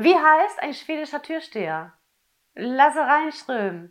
Wie heißt ein schwedischer Türsteher? Lasse reinströmen.